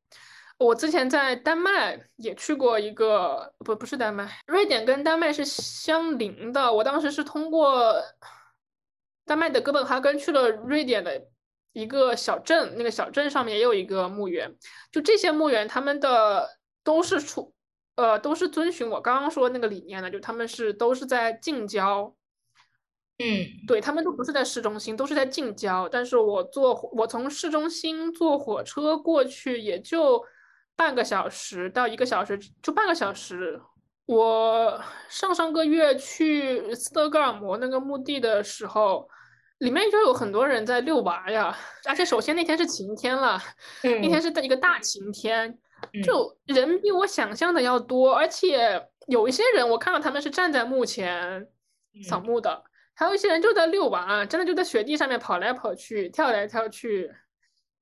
Speaker 3: 我之前在丹麦也去过一个，不不是丹麦，瑞典跟丹麦是相邻的。我当时是通过丹麦的哥本哈根去了瑞典的一个小镇，那个小镇上面也有一个墓园。就这些墓园，他们的都是出，呃，都是遵循我刚刚说那个理念的，就他们是都是在近郊。
Speaker 2: 嗯，
Speaker 3: 对他们都不是在市中心，都是在近郊。但是我坐我从市中心坐火车过去，也就。半个小时到一个小时，就半个小时。我上上个月去斯德哥尔摩那个墓地的时候，里面就有很多人在遛娃呀。而且首先那天是晴天了，那天是一个大晴天，就人比我想象的要多。而且有一些人，我看到他们是站在墓前扫墓的，还有一些人就在遛娃，真的就在雪地上面跑来跑去，跳来跳去。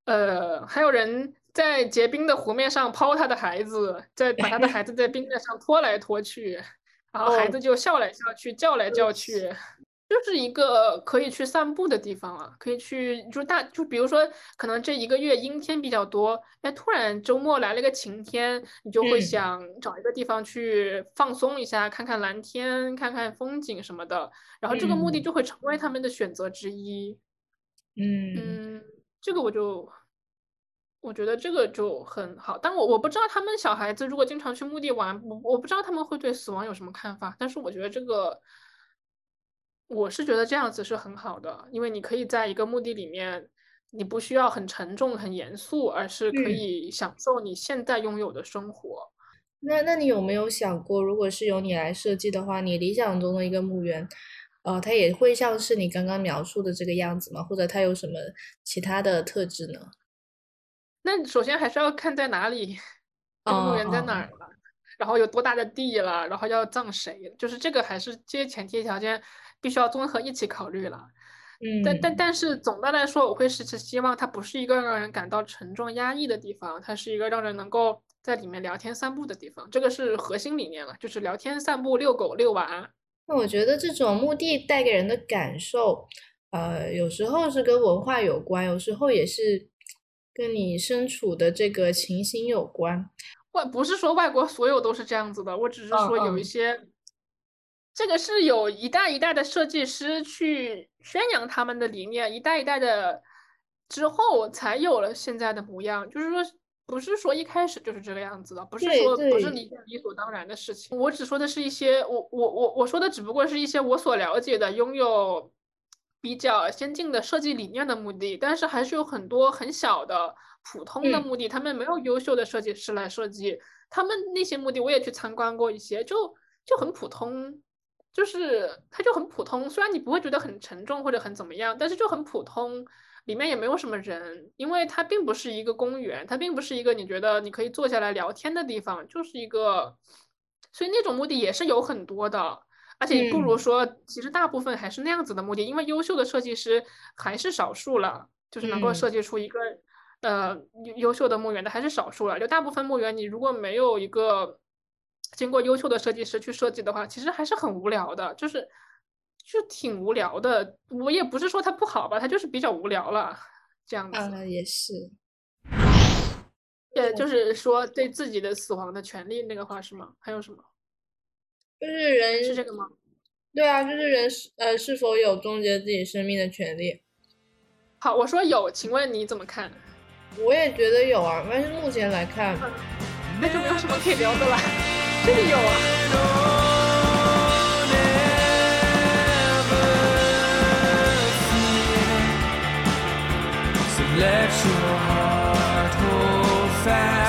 Speaker 3: 呃，还有人。在结冰的湖面上抛他的孩子，在把他的孩子在冰面上拖来拖去，然后孩子就笑来笑去，叫来叫去，就是一个可以去散步的地方了。可以去，就大，就比如说，可能这一个月阴天比较多，哎，突然周末来了个晴天，你就会想找一个地方去放松一下，看看蓝天，看看风景什么的。然后这个目的就会成为他们的选择之一。
Speaker 2: 嗯
Speaker 3: 嗯，这个我就。我觉得这个就很好，但我我不知道他们小孩子如果经常去墓地玩，我我不知道他们会对死亡有什么看法。但是我觉得这个，我是觉得这样子是很好的，因为你可以在一个墓地里面，你不需要很沉重、很严肃，而是可以享受你现在拥有的生活。
Speaker 2: 那那你有没有想过，如果是由你来设计的话，你理想中的一个墓园，呃，它也会像是你刚刚描述的这个样子吗？或者它有什么其他的特质呢？
Speaker 3: 那首先还是要看在哪里，这个墓园在哪儿了，然后有多大的地了，然后要葬谁，就是这个还是这些前提条件必须要综合一起考虑了。
Speaker 2: 嗯，
Speaker 3: 但但但是总的来说，我会是希望它不是一个让人感到沉重压抑的地方，它是一个让人能够在里面聊天散步的地方，这个是核心理念了，就是聊天散步、遛狗、遛娃。
Speaker 2: 那我觉得这种墓地带给人的感受，呃，有时候是跟文化有关，有时候也是跟你身处的这个情形有关。
Speaker 3: 外不是说外国所有都是这样子的，我只是说有一些。这个是有一代一代的设计师去宣扬他们的理念，一代一代的之后才有了现在的模样。就是说，不是说一开始就是这个样子的，不是说不是理理所当然的事情。我只说的是一些，我我我我说的只不过是一些我所了解的拥有比较先进的设计理念的目的，但是还是有很多很小的普通的墓地，他们没有优秀的设计师来设计，他们那些墓地我也去参观过一些，就就很普通。就是它就很普通，虽然你不会觉得很沉重或者很怎么样，但是就很普通，里面也没有什么人，因为它并不是一个公园，它并不是一个你觉得你可以坐下来聊天的地方，就是一个，所以那种目的也是有很多的，而且不如说，其实大部分还是那样子的墓地，因为优秀的设计师还是少数了，就是能够设计出一个呃优秀的墓园的还是少数了，就大部分墓园你如果没有一个。经过优秀的设计师去设计的话，其实还是很无聊的，就是就挺无聊的。我也不是说它不好吧，它就是比较无聊了，这样子。
Speaker 2: 嗯，也是。
Speaker 3: 对，就是说对自己的死亡的权利那个话是吗？还有什么？
Speaker 2: 就是人
Speaker 3: 是这个吗？
Speaker 2: 对啊，就是人是呃是否有终结自己生命的权利？
Speaker 3: 好，我说有，请问你怎么看？
Speaker 2: 我也觉得有啊，但是目前来看，
Speaker 3: 那就没有什么可以聊的了。真的有啊。Let your heart hold fast